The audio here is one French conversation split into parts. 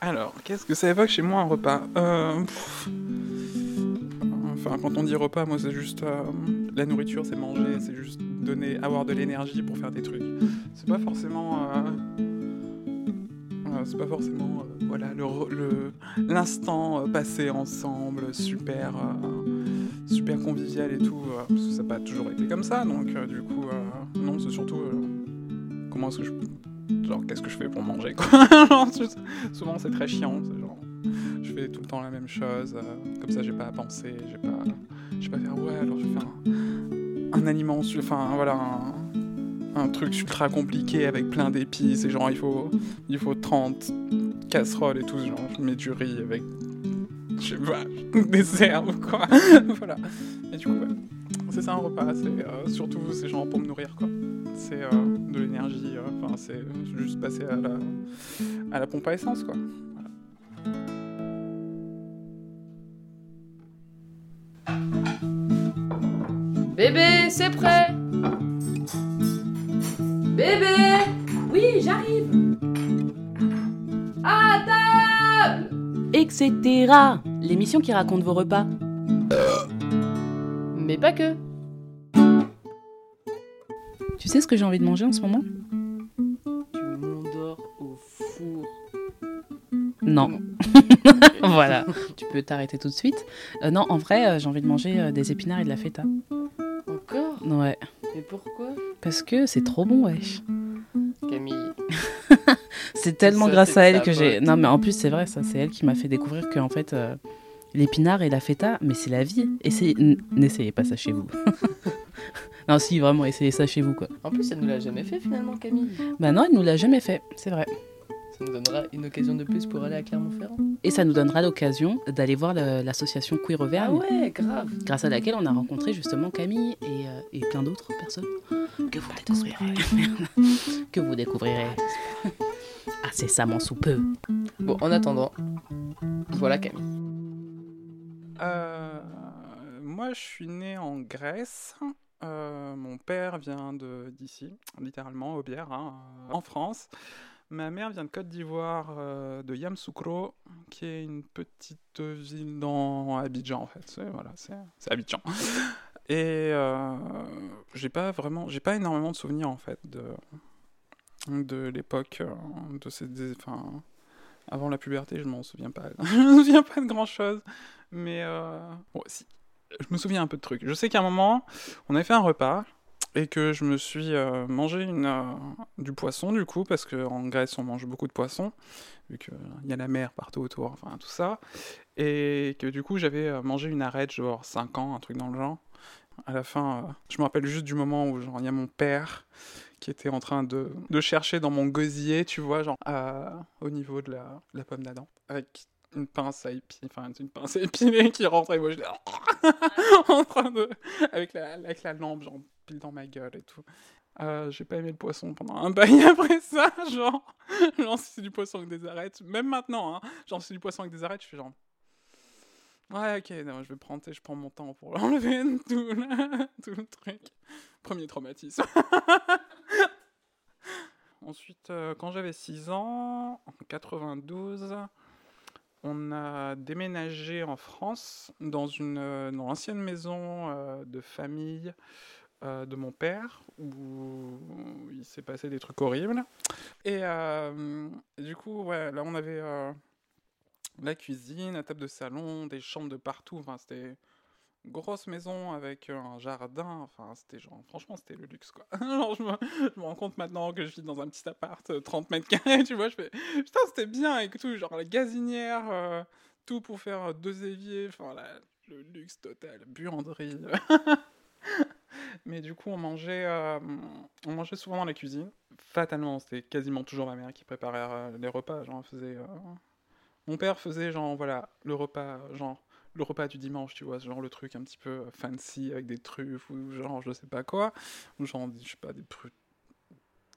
Alors, qu'est-ce que ça évoque chez moi un repas? Euh, Enfin, quand on dit repas, moi c'est juste euh, la nourriture, c'est manger, c'est juste donner, avoir de l'énergie pour faire des trucs. C'est pas forcément, euh, c'est pas forcément, voilà, l'instant passé ensemble, super, super convivial et tout. parce que ça n'a pas toujours été comme ça, donc du coup, non, c'est surtout comment est-ce que je genre qu'est-ce que je fais pour manger quoi. Souvent c'est très chiant genre je fais tout le temps la même chose euh, comme ça j'ai pas à penser j'ai pas je vais pas faire ouais alors je vais faire un, aliment enfin voilà un, truc ultra compliqué avec plein d'épices et genre il faut il faut 30 casseroles et tout genre je mets du riz avec je sais pas des herbes quoi. Voilà. Et du coup c'est ça un repas c'est euh, surtout c'est genre pour me nourrir quoi c'est euh, de l'énergie. Euh, enfin, c'est juste passer à la, à la pompe à essence, quoi. Bébé, c'est prêt Bébé Oui, j'arrive À table Etc. L'émission qui raconte vos repas. Mais pas que tu sais ce que j'ai envie de manger en ce moment? Du mondor au four. Non. voilà, tu peux t'arrêter tout de suite. Euh, non, en vrai, euh, j'ai envie de manger euh, des épinards et de la feta. Encore? Ouais. Mais pourquoi? Parce que c'est trop bon, wesh. Camille. c'est tellement grâce à elle que j'ai. Non, mais en plus, c'est vrai, ça, c'est elle qui m'a fait découvrir que, en fait, l'épinard et la feta, mais c'est la vie. Essayez... N'essayez pas ça chez vous. Non, si, vraiment, essayez ça chez vous, quoi. En plus, elle nous l'a jamais fait finalement, Camille. Bah non, elle nous l'a jamais fait, c'est vrai. Ça nous donnera une occasion de plus pour aller à Clermont-Ferrand. Et ça nous donnera l'occasion d'aller voir l'association Queer Auvergne. Ah ouais, grave. Grâce à laquelle on a rencontré justement Camille et, euh, et plein d'autres personnes que vous découvrirez. que vous découvrirez incessamment sous peu. Bon, en attendant, voilà Camille. Euh, moi, je suis née en Grèce. Euh, mon père vient d'ici, littéralement, au Bière, hein, euh, en France. Ma mère vient de Côte d'Ivoire, euh, de Yamsoukro, qui est une petite ville dans Abidjan, en fait. Voilà, c'est, Abidjan. Et j'ai pas vraiment, j'ai pas énormément de souvenirs, en fait, de, de l'époque, de ces, enfin, avant la puberté, je m'en souviens pas. je me souviens pas de grand chose. Mais, bon, si, je me souviens un peu de trucs. Je sais qu'à un moment, on avait fait un repas et que je me suis euh, mangé une, euh, du poisson du coup, parce qu'en Grèce on mange beaucoup de poissons, vu qu'il y a la mer partout autour, enfin tout ça. Et que du coup j'avais euh, mangé une arête, genre 5 ans, un truc dans le genre. À la fin, je me rappelle juste du moment où il y a mon père qui était en train de, de, chercher dans mon gosier, tu vois, genre au niveau de la, la pomme d'Adam, avec une pince à épiler, enfin une pince à épiler qui rentrait et moi j'étais en train de avec la avec la lampe genre pile dans ma gueule et tout. Euh, j'ai pas aimé le poisson pendant un bail après ça, genre, genre si c'est du poisson avec des arêtes, même maintenant, hein, genre si c'est du poisson avec des arêtes, je fais genre, ouais ok, non, je vais prendre, je prends mon temps pour l'enlever, tout, tout le truc. Premier traumatisme. Ensuite, euh, quand j'avais 6 ans, en 92, on a déménagé en France dans une euh, dans l'ancienne maison euh, de famille de mon père où il s'est passé des trucs horribles. Et, du coup, ouais, là on avait la cuisine, la table de salon, des chambres de partout. Enfin, c'était grosse maison avec un jardin. Enfin, c'était genre, franchement, c'était le luxe, quoi. je me, rends compte maintenant que je vis dans un petit appart, 30 euh, mètres carrés, tu vois. Je fais, putain, c'était bien et tout. Genre, la gazinière, euh, tout pour faire deux éviers. Enfin, le luxe total, buanderie. Mais du coup, on mangeait, euh, on mangeait souvent dans la cuisine. Fatalement, c'était quasiment toujours ma mère qui préparait les repas. Genre, faisait. Mon père faisait, genre, voilà, le repas, genre le repas du dimanche, tu vois, genre le truc un petit peu fancy avec des truffes ou genre je sais pas quoi, ou genre, je sais pas, des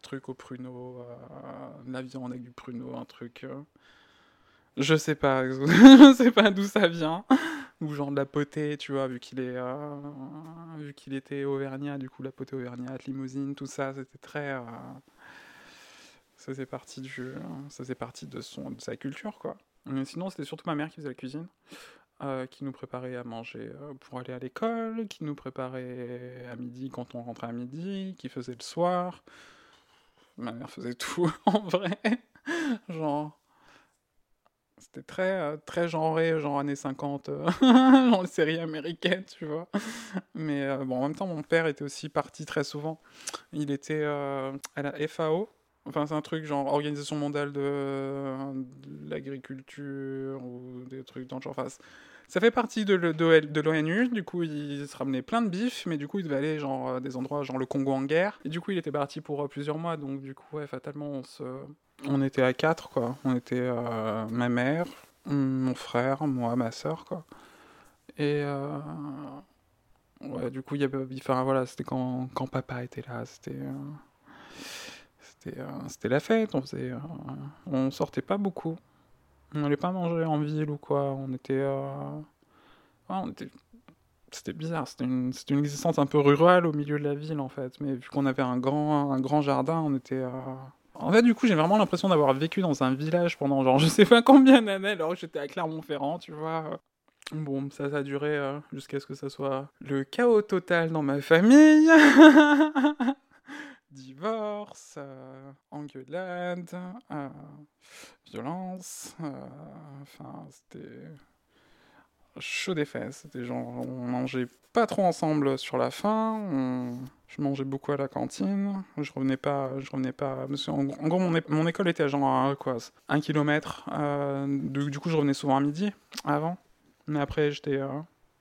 trucs au pruneau, euh, la viande avec du pruneau, un truc. Euh, je sais pas, je sais pas d'où ça vient. Ou genre de la potée, tu vois, vu qu'il est, euh, vu qu'il était auvergnat, du coup la potée auvergnate, limousine, tout ça, c'était très, ça faisait partie du, ça faisait partie de son, de sa culture, quoi. Mais sinon, c'était surtout ma mère qui faisait la cuisine, euh, qui nous préparait à manger euh, pour aller à l'école, qui nous préparait à midi quand on rentrait à midi, qui faisait le soir. Ma mère faisait tout, en vrai. Genre, c'était très, euh, très genré, genre années 50, euh, genre les séries américaines, tu vois. Mais bon, en même temps, mon père était aussi parti très souvent. Il était à la FAO. Enfin, c'est un truc genre Organisation mondiale de, l'agriculture ou des trucs dans le genre. Enfin, ça fait partie de, l'ONU. Du coup, il se ramenait plein de bif, mais du coup, il devait aller genre à des endroits genre le Congo en guerre. Et du coup, il était parti pour euh, plusieurs mois. Donc, du coup, ouais, fatalement, on se, on était à quatre, quoi. On était euh, ma mère, mon frère, moi, ma soeur, quoi. Et euh, ouais, du coup, il y avait, enfin voilà, c'était quand, quand papa était là, c'était, c'était, euh, c'était la fête. On faisait, euh, on sortait pas beaucoup. On n'allait pas manger en ville ou quoi. On était, euh, c'était bizarre. C'était une, une existence un peu rurale au milieu de la ville en fait. Mais vu qu'on avait un grand, un grand jardin, on était euh, en fait, du coup, j'ai vraiment l'impression d'avoir vécu dans un village pendant genre je sais pas combien d'années alors que j'étais à Clermont-Ferrand, tu vois. Bon, ça, ça a duré jusqu'à ce que ça soit le chaos total dans ma famille. Divorce, euh, engueulade, euh, violence. euh, Enfin, c'était chaud des fesses. C'était genre, on mangeait pas trop ensemble sur la fin. on- Je mangeais beaucoup à la cantine. Je revenais pas, je revenais pas. En, gros, mon, mon école était à genre à, quoi, un kilomètre. euh, du, coup, je revenais souvent à midi avant. Mais après, j'étais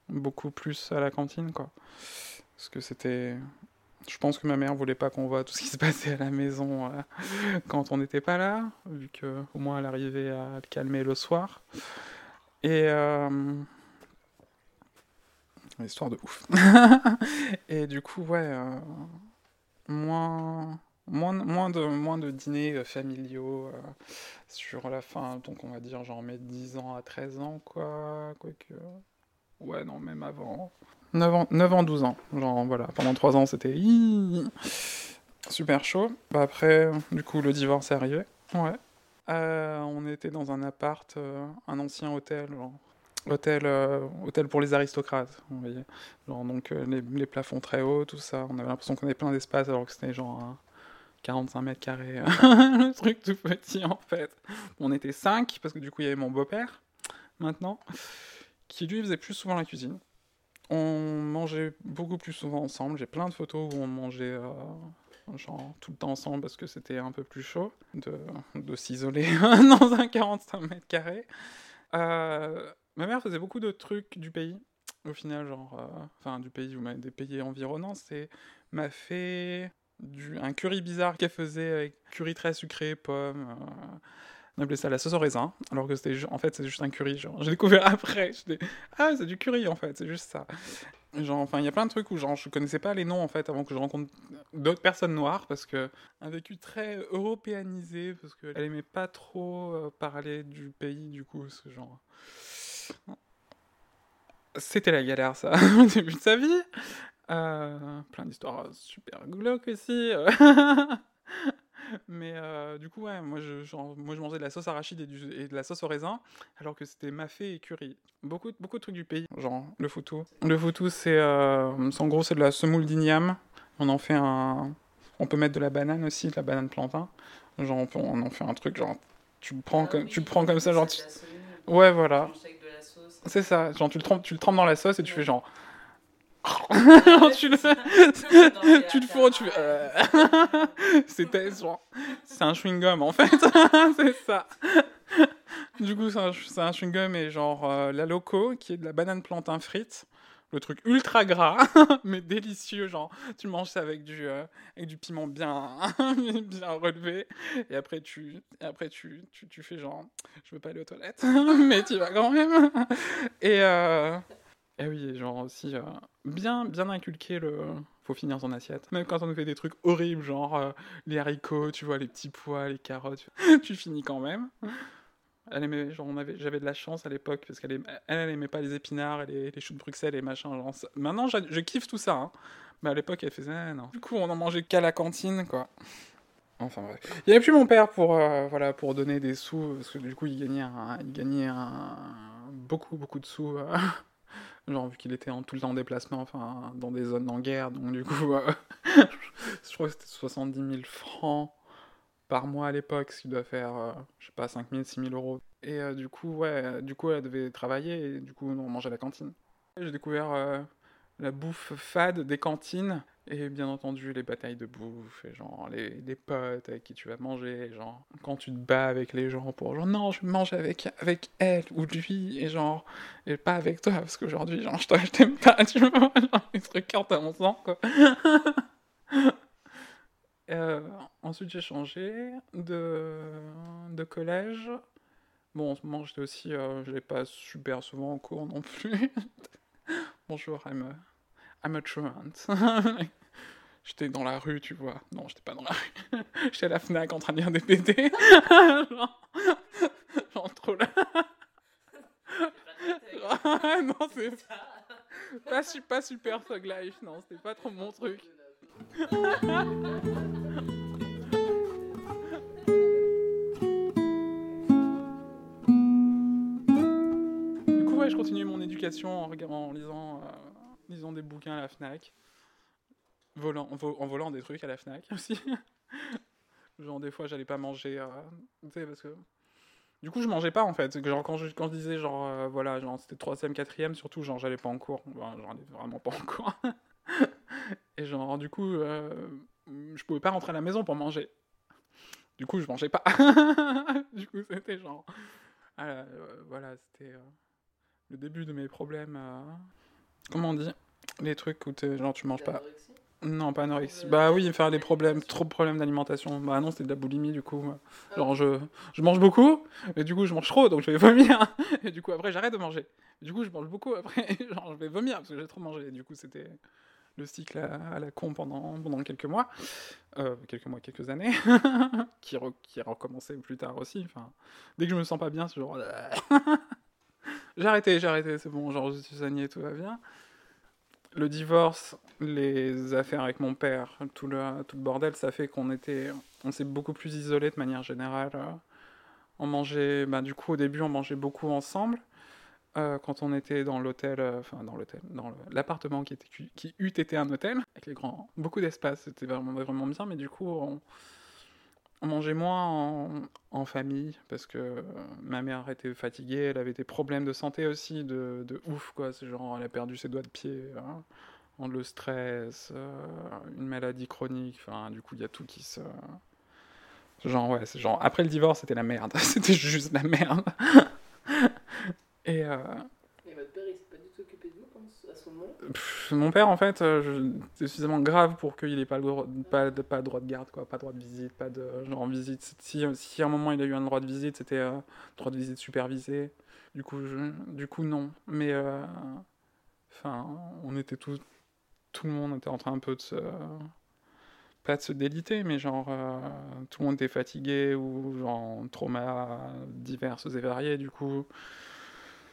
beaucoup plus à la cantine, quoi. Parce que c'était. Je pense que ma mère voulait pas qu'on voit tout ce qui se passait à la maison euh, quand on n'était pas là, vu que au moins elle arrivait à le calmer le soir. Et euh, histoire de ouf. Et du coup, ouais, euh, moins, moins, moins de, moins de dîners euh, familiaux sur la fin, donc on va dire genre mes 10 ans à 13 ans, quoi. Quoique. Ouais, non, même avant. 9 ans, 9 ans 12 ans. Genre, voilà, pendant 3 ans, c'était super chaud. Bah, après, du coup, le divorce est arrivé. Ouais. Euh, on était dans un appart, euh, un ancien hôtel, genre. Hôtel, euh, hôtel pour les aristocrates, vous voyez. Genre, donc, les, les plafonds très hauts, tout ça. On avait l'impression qu'on avait plein d'espace alors que c'était genre un 45 mètres carrés. le truc tout petit, en fait. On était 5 parce que du coup, il y avait mon beau-père, maintenant, qui lui faisait plus souvent la cuisine. On mangeait beaucoup plus souvent ensemble. J'ai plein de photos où on mangeait euh, genre tout le temps ensemble parce que c'était un peu plus chaud de, s'isoler dans un 45 mètres carrés. Euh, ma mère faisait beaucoup de trucs du pays. Au final, genre, euh, enfin du pays ou des pays environnants, c'est m'a fait du, un curry bizarre qu'elle faisait avec curry très sucré, pommes. Euh, on appelait ça la sauce au raisin, alors que c'était en fait c'est juste un curry. J'ai découvert après. j'étais, Ah, c'est du curry en fait, c'est juste ça. Genre, enfin, il y a plein de trucs où genre je connaissais pas les noms en fait avant que je rencontre d'autres personnes noires parce que un vécu très européanisé parce qu'elle aimait pas trop euh, parler du pays du coup, que genre c'était la galère ça au début de sa vie. Euh, plein d'histoires euh, super glauques aussi. Mais euh, du coup, ouais, moi je, genre, moi je mangeais de la sauce arachide et, du- et de la sauce au raisin, alors que c'était mafé et curry. Beaucoup, beaucoup de trucs du pays, genre le foutou. Le foutou, c'est euh, c'est- en gros c'est de la semoule d'igname. On en fait un. On peut mettre de la banane aussi, de la banane plantain. Genre on, peut- on en fait un truc, genre tu le prends, comme, tu prends comme ça, genre. tu- Ouais, voilà. C'est ça, genre tu le, trempes, tu le trempes dans la sauce et tu fais genre. tu le, tu le fous, tu fais. euh. C'était genre. C'est un chewing-gum en fait. c'est ça. Du coup, c'est un, chewing-gum et genre euh, la loco qui est de la banane plantain frite. Le truc ultra gras, mais délicieux. Genre, tu manges ça avec du, euh, avec du piment bien, bien relevé. Et après, tu, et après tu, tu, tu fais genre, je veux pas aller aux toilettes, mais tu vas quand même. Et, et oui, genre aussi, euh, bien, bien inculquer le. Faut finir son assiette. Même quand on nous fait des trucs horribles, genre euh, les haricots, tu vois, les petits pois, les carottes, tu finis quand même. Elle aimait, genre, on avait, j'avais de la chance à l'époque parce qu'elle aimait, elle, aimait pas les épinards les, les choux de Bruxelles et machin. Maintenant, je, kiffe tout ça. hein. Mais à l'époque, elle faisait, non. Du coup, on en mangeait qu'à la cantine, quoi. Enfin bref. Il n'y avait plus mon père pour, euh, voilà, pour donner des sous, parce que du coup, il gagnait, il gagnait beaucoup, beaucoup de sous. genre, vu qu'il était en, tout le temps en déplacement, enfin, dans des zones en guerre, donc du coup, euh, je crois que c'était 70 000 francs par mois à l'époque, ce qui doit faire, euh, je sais pas, 5 000, 6 000 euros. Et euh, du coup, ouais, du coup, elle devait travailler, et du coup, on mangeait à la cantine. J'ai découvert euh, la bouffe fade des cantines, et bien entendu, les batailles de bouffe, et genre les, potes avec qui tu vas manger, genre quand tu te bats avec les gens pour genre non, je mange avec, avec elle ou lui, et genre, et pas avec toi, parce qu'aujourd'hui, genre, je t'aime pas, tu vois, genre, les trucs à mon sang, quoi. Euh, ensuite, j'ai changé de, de collège. Bon, en ce moment, j'étais aussi, euh, je l'ai pas super souvent en cours non plus. Bonjour, I'm a, I'm a truant. J'étais dans la rue, tu vois. Non, j'étais pas dans la rue. J'étais à la Fnac en train de lire des BD. genre, genre trop là. non, c'est pas, pas super Thug Life. Non, c'était pas trop mon truc. Du coup, ouais, je continue mon éducation en, regardant, en lisant, euh, lisant des bouquins à la Fnac. Volant, en, vo- en volant des trucs à la Fnac aussi. genre, des fois, j'allais pas manger. euh, tu sais, parce que. Du coup, je mangeais pas en fait. Genre, quand je, disais, genre, euh, voilà, genre, c'était 3ème, 4ème, surtout, genre, j'allais pas en cours. Ben, j'allais vraiment pas en cours. Et genre, du coup, euh, je pouvais pas rentrer à la maison pour manger. Du coup, je mangeais pas. du coup, c'était genre. ah, euh, voilà, c'était euh, le début de mes problèmes. Comment on dit? Les trucs où genre tu manges pas. Non, pas anorexie. Bah oui, faire des problèmes, trop de problèmes d'alimentation. Bah non, c'était de la boulimie du coup. Genre je, je mange beaucoup, et du coup je mange trop, donc je vais vomir. Et du coup après j'arrête de manger. Et du coup je mange beaucoup après, genre je vais vomir parce que j'ai trop mangé. Et du coup c'était le cycle à, à la con pendant, pendant quelques mois. Euh, quelques mois, quelques années. qui, re- qui a recommencé plus tard aussi. Enfin, dès que je me sens pas bien, c'est genre... j'ai arrêté, j'ai arrêté, c'est bon, genre je suis saigné, tout va bien. Le divorce, les affaires avec mon père, tout le, tout le bordel, ça fait qu'on était, on s'est beaucoup plus isolés de manière générale. On mangeait, bah, du coup au début on mangeait beaucoup ensemble. euh, quand on était dans l'hôtel, euh, enfin dans l'hôtel, dans l'appartement qui, était, qui eût été un hôtel, avec les grands, beaucoup d'espace, c'était vraiment, vraiment bien, mais du coup on, on mangeait moins en, famille parce que euh, ma mère était fatiguée, elle avait des problèmes de santé aussi, de, ouf quoi. C'est genre elle a perdu ses doigts de pied, hein, en le stress, euh, une maladie chronique. Enfin, du coup il y a tout qui se. Genre ouais, c'est genre après le divorce c'était la merde, c'était juste la merde. Et euh, Et votre père, il s'est pas du tout occupé de mon père en fait, euh, c'est suffisamment grave pour qu'il ait pas droit, de, droit de garde quoi, pas droit de visite, pas de genre en visite. Si, à un moment il a eu un droit de visite, c'était euh, droit de visite supervisé. Du coup, du coup non. Mais euh, enfin, on était tous, tout le monde était en train un peu de se, pas de se déliter, mais genre euh, tout le monde était fatigué ou genre trauma diverses et variés. Du coup.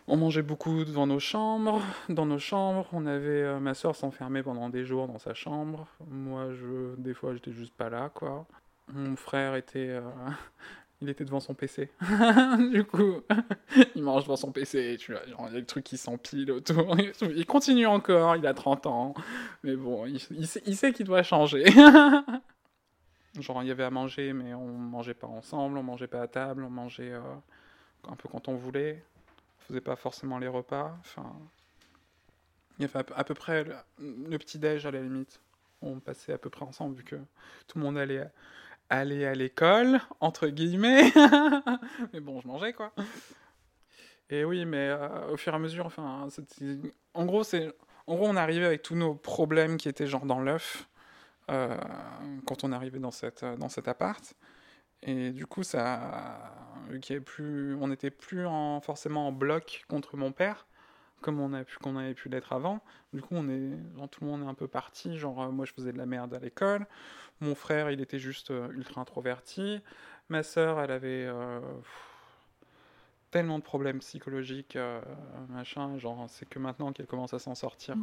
On mangeait beaucoup devant nos chambres, dans nos chambres. On avait euh, ma soeur s'enfermait pendant des jours dans sa chambre. Moi, je, des fois, j'étais juste pas là, quoi. Mon frère était, euh, il était devant son PC. du coup, il mange devant son PC. Tu vois, il y a le truc qui s'empile autour. Il continue encore. Il a 30 ans, mais bon, il, il sait, il sait qu'il doit changer. genre, il y avait à manger, mais on mangeait pas ensemble. On mangeait pas à table. On mangeait euh, un peu quand on voulait faisait pas forcément les repas. Enfin, il y avait à peu, à près le, petit déj à la limite. On passait à peu près ensemble vu que tout le monde allait aller à l'école entre guillemets. mais bon, je mangeais quoi. Et oui, mais euh, au fur et à mesure, enfin, en gros, c'est, en gros, on arrivait avec tous nos problèmes qui étaient genre dans l'œuf euh, quand on arrivait dans cette dans cet appart. Et du coup, ça, on n'était plus en, forcément en bloc contre mon père, comme on a pu, qu'on avait pu l'être avant. Du coup, tout le monde est un peu parti. Genre, euh, moi, je faisais de la merde à l'école. Mon frère, il était juste euh, ultra introverti. Ma sœur, elle avait euh, tellement de problèmes psychologiques, machin. Genre, c'est que maintenant qu'elle commence à s'en sortir.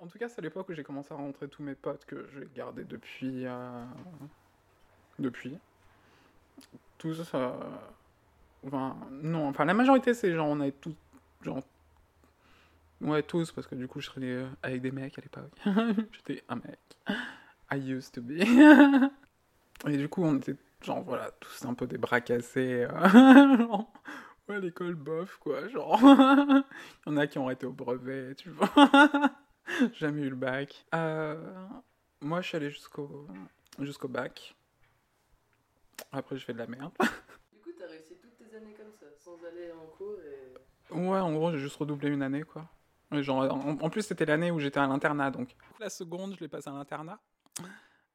En tout cas, c'est à l'époque où j'ai commencé à rencontrer tous mes potes que j'ai gardés depuis. euh, Depuis. Tous. euh, Enfin, non, enfin, la majorité, c'est genre, on avait tous. Genre. Ouais, tous, parce que du coup, je serais euh, avec des mecs à l'époque. J'étais un mec. I used to be. Et du coup, on était, genre, voilà, tous un peu des bras cassés. euh, genre, ouais, l'école bof, quoi. Genre, il y en a qui ont été au brevet, tu vois. Jamais eu le bac. Euh, moi, je suis allé jusqu'au jusqu'au bac. Après, je fais de la merde. Du coup, t'as réussi toutes tes années comme ça, sans aller en cours et. Ouais, en gros, j'ai juste redoublé une année, quoi. Genre, en, en plus, c'était l'année où j'étais à l'internat, donc. La seconde, je l'ai passé à l'internat.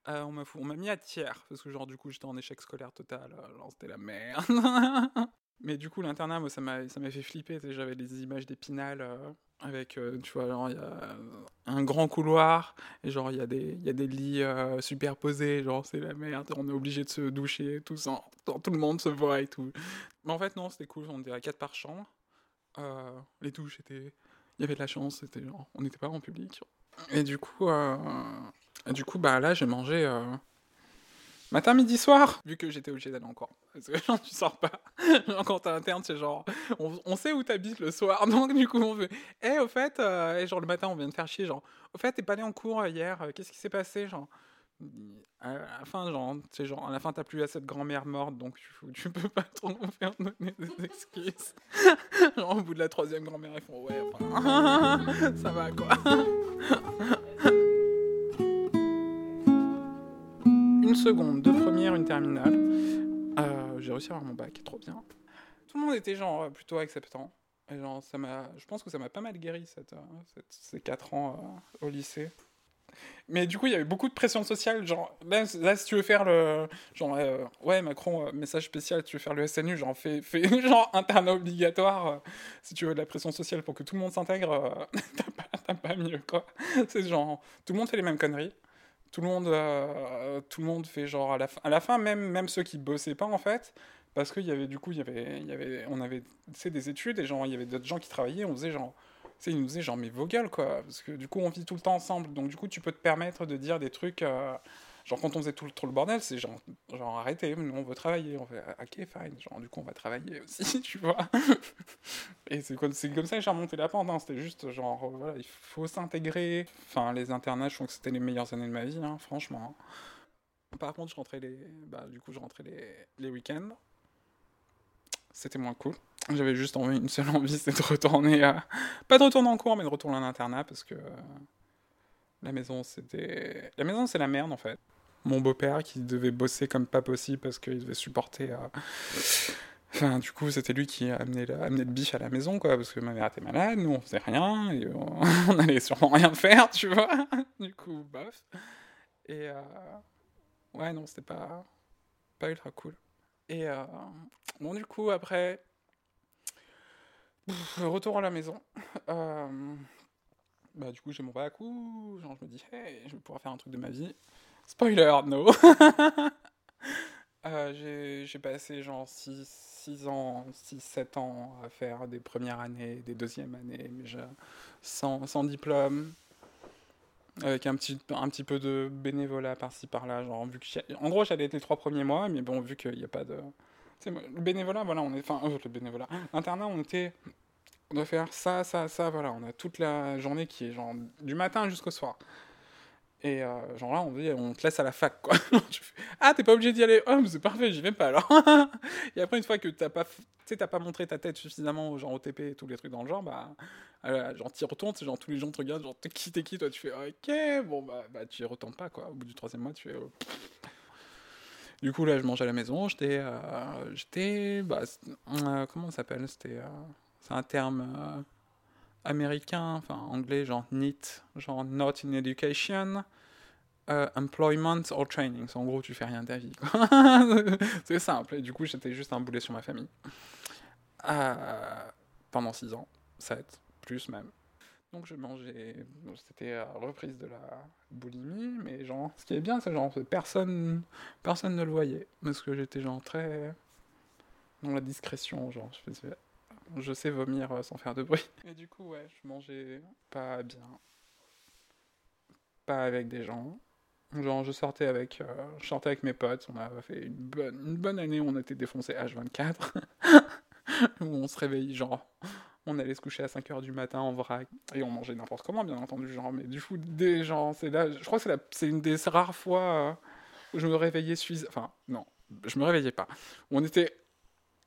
Euh, on m'a fou- on m'a mis à tiers, parce que, genre, du coup, j'étais en échec scolaire total. Alors, c'était la merde. Mais du coup, l'internat, moi, ça m'a fait flipper. J'avais des images d'épinal euh, avec, euh, tu vois, genre, il y a un grand couloir, et genre, il y, a des- il y a des lits euh, superposés. Genre, c'est la merde. On est obligé de se doucher, tout le monde se voit et tout. Mais en fait, non, c'était cool. On était à 4 par chambre. Euh, les douches étaient. Il y avait de la chance, c'était genre. On n'était pas en public. Et du coup, du coup bah là, j'ai mangé. Euh, Matin, midi, soir, vu que j'étais obligé d'aller en cours. Parce que genre, tu sors pas. Genre, quand t'es interne, c'est genre, on, on sait où t'habites le soir, donc du coup, on fait, eh, au fait, euh, et genre le matin, on vient de faire chier, genre, au fait, t'es pas allé en cours hier, euh, qu'est-ce qui s'est passé, genre, à la fin, genre, genre, à la fin, t'as plus assez de grand-mère morte, donc tu, tu peux pas trop faire donner des excuses. genre, au bout de la troisième grand-mère, ils font, ouais, enfin, ça va, quoi. Une seconde, deux premières, une terminale. Euh, j'ai réussi à avoir mon bac, trop bien. Tout le monde était genre euh, plutôt acceptant. Genre, ça m'a, je pense que ça m'a pas mal guéri euh, ces quatre ans au lycée. Mais du coup, il y avait beaucoup de pression sociale. Genre, là, là, si tu veux faire le. Genre, ouais, Macron, message spécial, tu veux faire le SNU, genre, fais, fais genre internat obligatoire. si tu veux de la pression sociale pour que tout le monde s'intègre, t'as pas, pas mieux, quoi. C'est genre, tout le monde fait les mêmes conneries. Tout le monde, euh, tout le monde fait genre à la fin, à la fin même, même ceux qui bossaient pas en fait, parce qu'il y avait du coup, il avait, y avait, on avait, sais, des études et genre il y avait d'autres gens qui travaillaient, on faisait genre, sais, ils nous disaient genre mais vos gueules quoi, parce que du coup on vit tout le temps ensemble, donc du coup tu peux te permettre de dire des trucs, euh, genre quand on faisait tout le, trop le bordel, c'est genre, genre arrêtez, nous on veut travailler, on fait ah, ok fine, genre du coup on va travailler aussi, tu vois. Et c'est comme, comme ça que j'ai remonté la pente, hein. c'était juste genre, euh, voilà, il faut s'intégrer. Enfin, les internats, je trouve que c'était les meilleures années de ma vie, hein, franchement. Par contre, je rentrais les, bah, du coup, je rentrais les, les week-ends. C'était moins cool. J'avais juste envie, une seule envie, c'est de retourner à... Pas de retourner en cours, mais de retourner en internat, parce que euh, la maison, c'était... La maison, c'est la merde, en fait. Mon beau-père qui devait bosser comme pas possible parce qu'il devait supporter... euh, Enfin, du coup, c'était lui qui amenait, le biche à la maison, quoi, parce que ma mère était malade, nous, on faisait rien, et on, on allait sûrement rien faire, tu vois. Du coup, bof. Et, euh, ouais, non, c'était pas, pas ultra cool. Et, euh, bon, du coup, après, retour à la maison. Bah, du coup, j'ai mon bac, ouh, genre, je me dis, hey, je vais pouvoir faire un truc de ma vie. Spoiler, no. Euh, j'ai passé genre 6, ans, 6-7 ans à faire des premières années, des deuxièmes années, mais je- sans, sans diplôme, avec un petit, un petit peu de bénévolat par-ci par-là. Genre, vu que en gros, j'allais être les trois premiers mois, mais bon, vu qu'il n'y a pas de. Le bénévolat, voilà, on est. Enfin, euh, le bénévolat. L'internat, on était. On doit faire ça, ça, ça, voilà. On a toute la journée qui est genre du matin jusqu'au soir. Et euh, genre là, on te laisse à la fac, quoi. Ah, t'es pas obligé d'y aller. Oh, c'est parfait, j'y vais pas alors. et après, une fois que t'as pas, t'as pas montré ta tête suffisamment, genre au TP et tous les trucs dans le genre, bah, euh, genre t'y retournes, genre tous les gens te regardent, genre t'es qui, t'es qui, toi, tu fais, ok, bon, bah, bah tu y retournes pas, quoi. Au bout du troisième mois, tu fais, oh. Du coup, là, je mangeais à la maison, j'étais, euh, j'étais, bah, comment ça s'appelle? C'était, c'est un terme américain, enfin anglais, genre NEET, genre Not in Education. euh, employment or training. En gros, tu fais rien de ta vie. c'est simple. Et du coup, j'étais juste un boulet sur ma famille. Euh, pendant 6 ans, 7, plus même. Donc je mangeais, c'était reprise de la boulimie, mais genre, ce qui est bien, c'est genre, personne, personne ne le voyait, parce que j'étais genre très dans la discrétion, genre, je sais vomir euh, sans faire de bruit. Et du coup, ouais, je mangeais pas bien. pas avec des gens. Genre, je sortais avec, euh, je avec mes potes, on a fait une bonne, une bonne année, on était défoncé H24. où on se réveillait, genre, on allait se coucher à 5h du matin en vrac, et on mangeait n'importe comment, bien entendu, genre, mais du coup, des gens, c'est là, je crois que c'est, une des rares fois euh, où je me réveillais suffisamment, enfin, non, je me réveillais pas, on était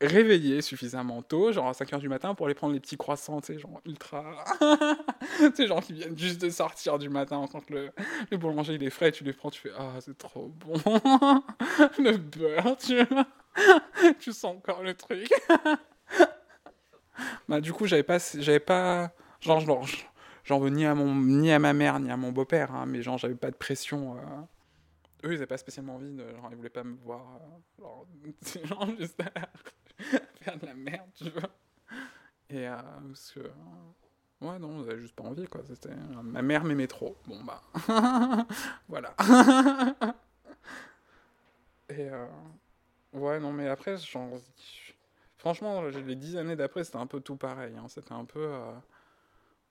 réveillé suffisamment tôt, genre à 5h du matin, pour aller prendre les petits croissants, tu sais, genre ultra... tu sais, genre qui viennent juste de sortir du matin, quand le, le boulanger il est frais, tu les prends, tu fais « Ah, c'est trop bon !» Le beurre, tu vois Tu sens encore le truc Bah du coup, j'avais pas... J'avais pas... Genre, genre, j'en veux ni à, mon, ni à ma mère, ni à mon beau-père, hein, mais genre, j'avais pas de pression... Euh... Eux, ils avaient pas spécialement envie de... Genre, ils voulaient pas me voir... Euh, genre, juste faire de la merde, tu vois. Et euh, parce que. Ouais, non, j'avais juste pas envie, quoi. C'était... Ma mère m'aimait trop. Bon, bah. voilà. Et. Euh... Ouais, non, mais après, genre. Franchement, les dix années d'après, c'était un peu tout pareil. Hein. C'était un peu. Euh...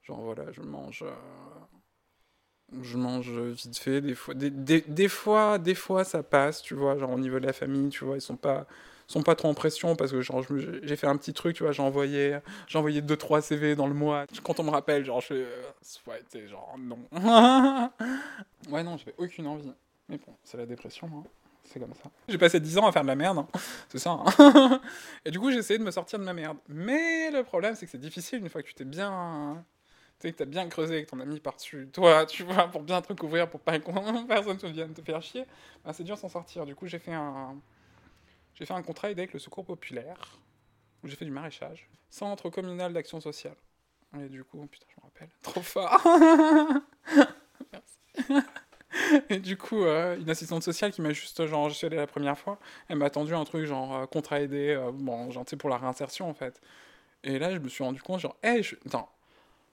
Genre, voilà, je mange. Je mange vite fait, des fois, des, fois, des fois ça passe, tu vois, genre au niveau de la famille, tu vois, ils sont pas, sont pas trop en pression parce que genre j'ai fait un petit truc, tu vois, j'ai envoyé, j'ai envoyé deux trois CV dans le mois. Quand on me rappelle, genre je fais, euh, ouais, genre non. ouais non, j'avais aucune envie. Mais bon, c'est la dépression, hein. c'est comme ça. J'ai passé 10 ans à faire de la merde, hein. c'est ça. Hein. Et du coup, j'ai essayé de me sortir de ma merde. Mais le problème, c'est que c'est difficile une fois que tu t'es bien tu sais, que t'as bien creusé avec ton ami par-dessus toi, tu vois, pour bien te recouvrir, pour pas que personne ne vienne te faire chier, ben, c'est dur de s'en sortir. Du coup, j'ai fait un, j'ai fait un contrat aidé avec le Secours Populaire, où j'ai fait du maraîchage. Centre communal d'action sociale. Et du coup, putain, je me rappelle, trop fort Merci. Et du coup, euh, une assistante sociale qui m'a juste, genre, je suis allé la première fois, elle m'a attendu un truc genre euh, contrat aidé, euh, bon, genre, tu sais, pour la réinsertion en fait. Et là, je me suis rendu compte, genre, hé, je... attends,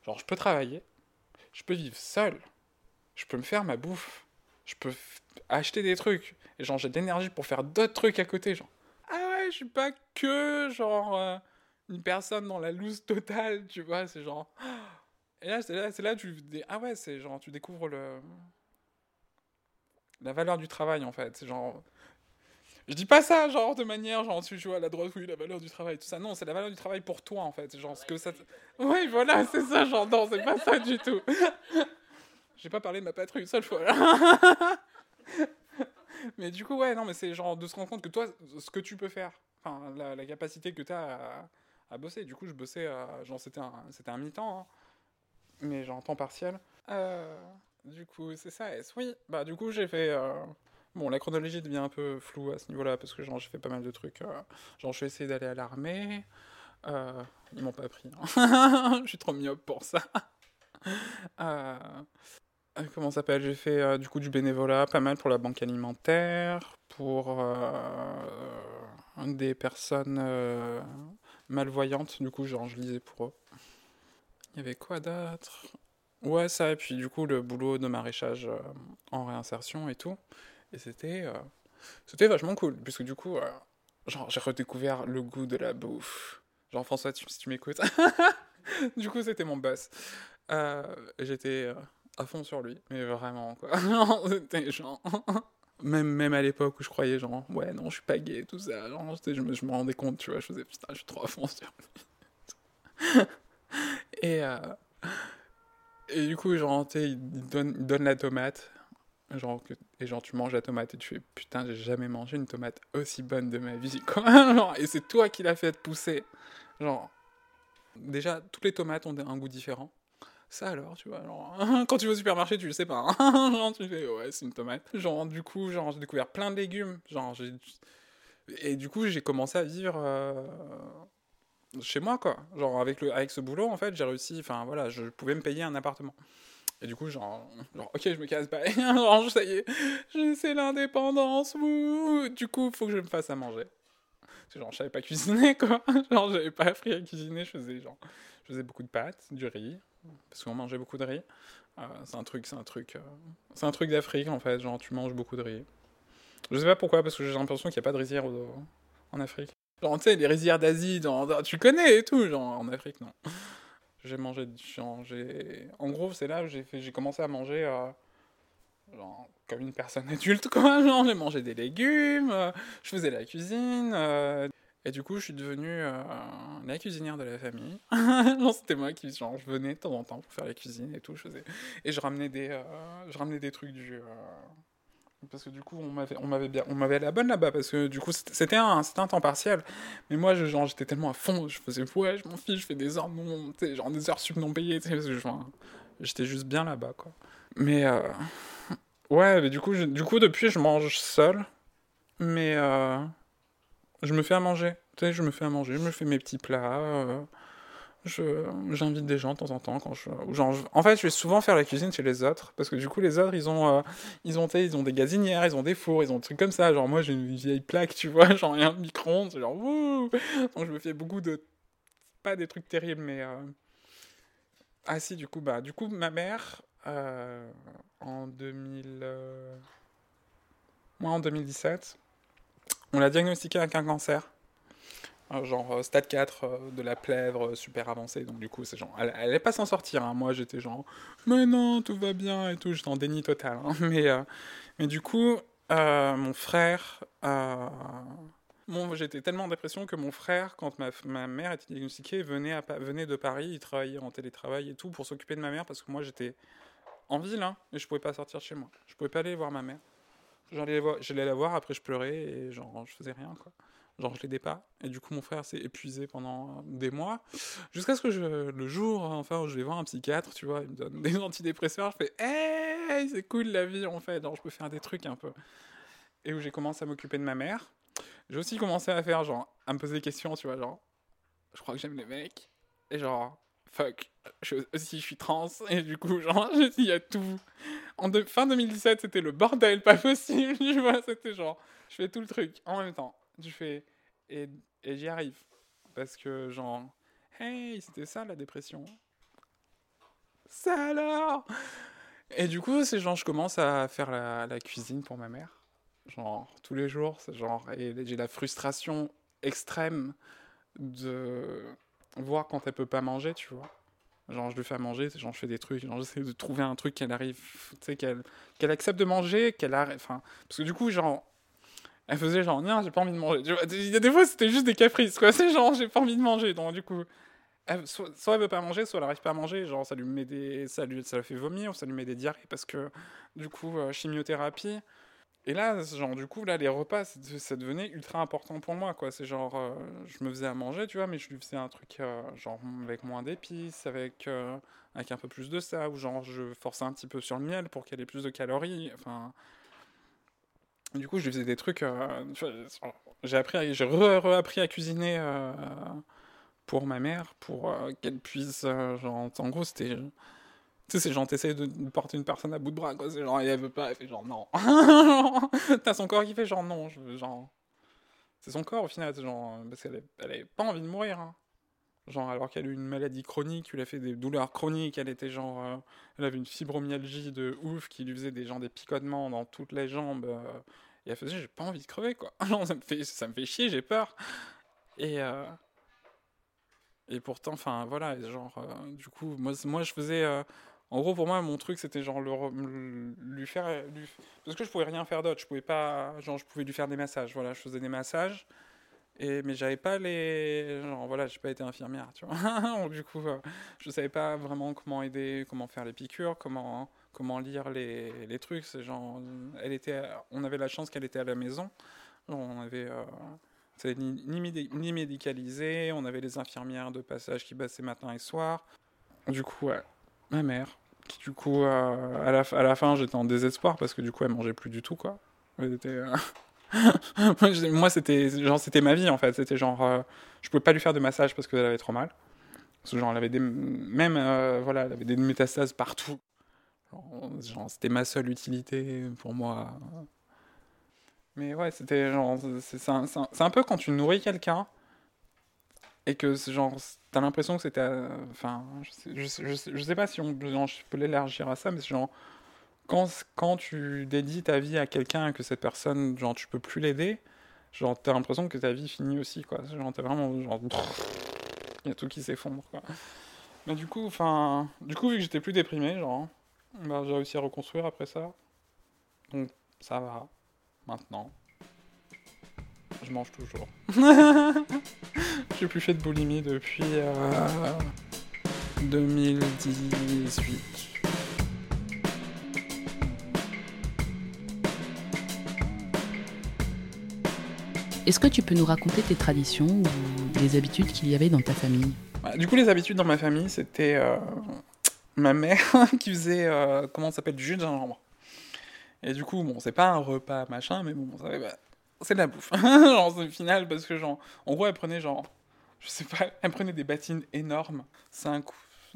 genre, je peux travailler, je peux vivre seul, je peux me faire ma bouffe, je peux acheter des trucs, et genre, j'ai de l'énergie pour faire d'autres trucs à côté, genre je suis pas que genre euh, une personne dans la loose totale, tu vois, c'est genre. Et là, c'est là, là tu ah ouais, c'est genre tu découvres le la valeur du travail en fait, c'est genre je dis pas ça genre de manière genre tu vois la droite oui la valeur du travail tout ça non c'est la valeur du travail pour toi en fait genre ce que ça oui voilà c'est ça genre non c'est pas ça du tout j'ai pas parlé de ma patrie une seule fois là mais du coup, ouais, non, mais c'est genre de se rendre compte que toi, ce que tu peux faire, enfin, la, capacité que tu as à, à, bosser. Du coup, je bossais, genre, c'était un, un mi-temps, hein, mais genre temps partiel. Euh, du coup, c'est ça, oui. Bah, du coup, j'ai fait. Euh... Bon, la chronologie devient un peu floue à ce niveau-là, parce que genre, j'ai fait pas mal de trucs. Euh, genre, je essayé d'aller à l'armée. Euh, ils m'ont pas pris. Hein. je suis trop myope pour ça. Euh, comment ça s'appelle? J'ai fait du coup du bénévolat, pas mal pour la banque alimentaire, pour des personnes malvoyantes, du coup, genre je lisais pour eux. Il y avait quoi d'autre? Ouais, ça, et puis du coup, le boulot de maraîchage en réinsertion et tout. Et c'était euh, c'était vachement cool, puisque du coup, genre j'ai redécouvert le goût de la bouffe. Genre François, si tu m'écoutes. du coup, c'était mon boss. J'étais à fond sur lui, mais vraiment, quoi. C'était genre. Même, même à l'époque où je croyais, genre, ouais, non, je suis pas gay, tout ça. Genre, je, me, je me rendais compte, tu vois, je faisais, putain, je suis trop à fond sur lui. et, euh, et du coup, genre, tu il donne, il donne la tomate. Genre, et genre, tu manges la tomate et tu fais, putain, j'ai jamais mangé une tomate aussi bonne de ma vie, quoi. et c'est toi qui l'as fait pousser. Genre, déjà, toutes les tomates ont un goût différent ça alors, tu vois, genre, quand tu vas au supermarché, tu le sais pas, hein. genre, tu fais, ouais, c'est une tomate. Genre, du coup, genre, j'ai découvert plein de légumes, genre, j'ai... Et du coup, j'ai commencé à vivre euh, chez moi, quoi. Genre, avec, le, avec ce boulot, en fait, j'ai réussi, enfin, voilà, je pouvais me payer un appartement. Et du coup, genre, ok, je me casse pas, genre, ça y est, c'est l'indépendance, du coup, faut que je me fasse à manger. Genre, je savais pas cuisiner, quoi. Genre, j'avais pas appris à cuisiner, je faisais, genre, je faisais beaucoup de pâtes, du riz, parce qu'on mangeait beaucoup de riz. Euh, c'est un truc, c'est un truc, euh, c'est un truc d'Afrique en fait. Genre, tu manges beaucoup de riz. Je sais pas pourquoi, parce que j'ai l'impression qu'il n'y a pas de rizière en Afrique. Genre, tu sais, les rizières d'Asie, tu connais et tout, genre, en Afrique, non. J'ai mangé. En gros, c'est là j'ai, fait, commencé à manger euh, genre, comme une personne adulte, quoi. J'ai mangé des légumes, euh, je faisais la cuisine. euh, et du coup, je suis devenue la cuisinière de la famille. c'était moi qui, genre, je venais de temps en temps pour faire la cuisine et tout. Je faisais... Et je ramenais des, je ramenais des trucs du. Parce que du coup, on m'avait, bien, on m'avait la bonne là-bas parce que du coup, c'était un, un temps partiel. Mais moi, je, j'étais tellement à fond, je faisais ouais, je m'en fiche, je fais des heures non, genre des heures sup non payées, j'étais juste bien là-bas, quoi. Mais euh, ouais, mais du coup, du coup, depuis, je mange seul, mais euh, je me fais à manger. Tu sais, je me fais à manger, je me fais mes petits plats. euh, j'invite des gens de temps en temps quand je, genre, en fait, je vais souvent faire la cuisine chez les autres parce que du coup, les autres, ils ont, euh, ils ont, ils ont des gazinières, ils ont des fours, ils ont des trucs comme ça. Genre moi, j'ai une vieille plaque, tu vois, genre un micro-ondes, genre wouh. Donc je me fais beaucoup de, pas des trucs terribles, mais euh, ah si, du coup, bah, du coup, ma mère, euh, en 2000, euh, moi en 2017, on l'a diagnostiqué avec un cancer. Euh, Genre euh, stade 4 euh, de la plèvre euh, super avancée, donc du coup, c'est genre, elle, elle allait pas s'en sortir. hein. Moi, j'étais genre, mais non, tout va bien et tout, j'étais en déni total. hein. Mais, mais du coup, mon frère, euh, j'étais tellement en dépression que mon frère, quand ma, ma mère était diagnostiquée, venait, venait de Paris, il travaillait en télétravail et tout pour s'occuper de ma mère parce que moi j'étais en ville hein, et je pouvais pas sortir chez moi. Je pouvais pas aller voir ma mère. J'allais la voir, j'allais la voir, après je pleurais et genre je faisais rien quoi. Genre je l'aidais pas. Et du coup mon frère s'est épuisé pendant euh, des mois jusqu'à ce que le jour enfin où je vais voir un psychiatre, tu vois, il me donne des antidépresseurs, je fais hey c'est cool la vie en fait, genre je peux faire des trucs un peu. Et où j'ai commencé à m'occuper de ma mère. J'ai aussi commencé à faire, genre, à me poser des questions, tu vois, genre, je crois que j'aime les mecs, et genre, fuck, je, aussi je suis trans, et du coup, genre, il y a tout. En fin 2017, c'était le bordel, pas possible, tu vois, c'était genre, je fais tout le truc en même temps. Je fais, et, et j'y arrive. Parce que, genre, hey, c'était ça la dépression. Ça alors? Et du coup, c'est genre, je commence à faire la, cuisine pour ma mère genre tous les jours c'est genre et j'ai la frustration extrême de voir quand elle peut pas manger tu vois genre je lui fais à manger genre je fais des trucs genre j'essaie de trouver un truc qu'elle arrive tu sais qu'elle qu'elle accepte de manger qu'elle arrête enfin parce que du coup genre elle faisait genre non j'ai pas envie de manger. Il y a des fois c'était juste des caprices quoi. C'est genre j'ai pas envie de manger. Donc du coup soit, soit elle veut pas manger soit elle arrive pas à manger. Genre ça lui met des ça lui ça la fait vomir ou ça lui met des diarrhées parce que du coup euh, chimiothérapie. Et là, genre, du coup, là, les repas, ça devenait ultra important pour moi, quoi. C'est genre, euh, je me faisais à manger, tu vois, mais je lui faisais un truc, euh, genre, avec moins d'épices, avec, avec un peu plus de ça, ou genre, je forçais un petit peu sur le miel pour qu'elle ait plus de calories, enfin... Du coup, je faisais des trucs, euh, j'ai appris, j'ai re- re-appris à cuisiner euh, pour ma mère, pour euh, qu'elle puisse, genre, en gros, c'était... Tu sais, c'est genre, t'essayes de porter une personne à bout de bras, quoi. C'est genre, elle veut pas, elle fait genre, non. T'as son corps qui fait genre, non, genre. C'est son corps au final, genre, parce qu'elle avait- elle avait pas envie de mourir. hein. Genre, alors qu'elle a eu une maladie chronique, lui a fait des douleurs chroniques, elle était genre. euh, elle avait une fibromyalgie de ouf qui lui faisait des, genre, des picotements dans toutes les jambes. euh, et elle faisait, j'ai pas envie de crever, quoi. Genre, ça me fait, chier, j'ai peur. Et. euh, et pourtant, enfin, voilà, genre, du coup, moi, moi je faisais. en gros, pour moi, mon truc, c'était genre le, lui faire. Parce que je pouvais rien faire d'autre. Je pouvais pas. Genre, je pouvais lui faire des massages. Voilà, je faisais des massages. Et, mais j'avais pas les. Genre, voilà, j'ai pas été infirmière, tu vois. Donc, du coup, euh, je savais pas vraiment comment aider, comment faire les piqûres, comment, comment lire les, les trucs. C'est genre. Elle était, on avait la chance qu'elle était à la maison. On avait. euh, ni, ni, médi- ni médicalisé, on avait les infirmières de passage qui passaient matin et soir. Du coup, ouais, ma mère, qui du coup, euh, à, la, à la fin, j'étais en désespoir parce que du coup, elle mangeait plus du tout, quoi. Elle était, euh, moi, c'était genre, c'était ma vie, en fait. C'était genre, euh, je pouvais pas lui faire de massage parce qu'elle avait trop mal. Que genre, elle avait des, même, euh, voilà, elle avait des métastases partout. Genre, c'était ma seule utilité pour moi. Mais ouais, c'était genre, c'est un, un- peu quand tu nourris quelqu'un et que genre, t'as l'impression que c'était, euh, enfin, je je, je sais- pas si on, genre, je peux l'élargir à ça, mais genre, quand, quand tu dédies ta vie à quelqu'un et que cette personne, genre, tu peux plus l'aider, genre, t'as l'impression que ta vie finit aussi, quoi. Genre, t'as vraiment, genre, il y a tout qui s'effondre, quoi. Mais du coup, enfin, du coup, vu que j'étais plus déprimé, genre, bah, j'ai réussi à reconstruire après ça. Donc ça va, maintenant. Je mange toujours. J'ai plus fait de boulimie depuis euh, 2018. Est-ce que tu peux nous raconter tes traditions ou les habitudes qu'il y avait dans ta famille? Bah, Du coup, les habitudes dans ma famille, c'était euh, ma mère qui faisait, euh, comment ça s'appelle, du jus de gingembre. Et du coup, bon, c'est pas un repas machin, mais bon, bah, c'est de la bouffe. genre, c'est final, parce que, genre, en gros, elle prenait, genre, je sais pas, elle prenait des bâtines énormes, 5,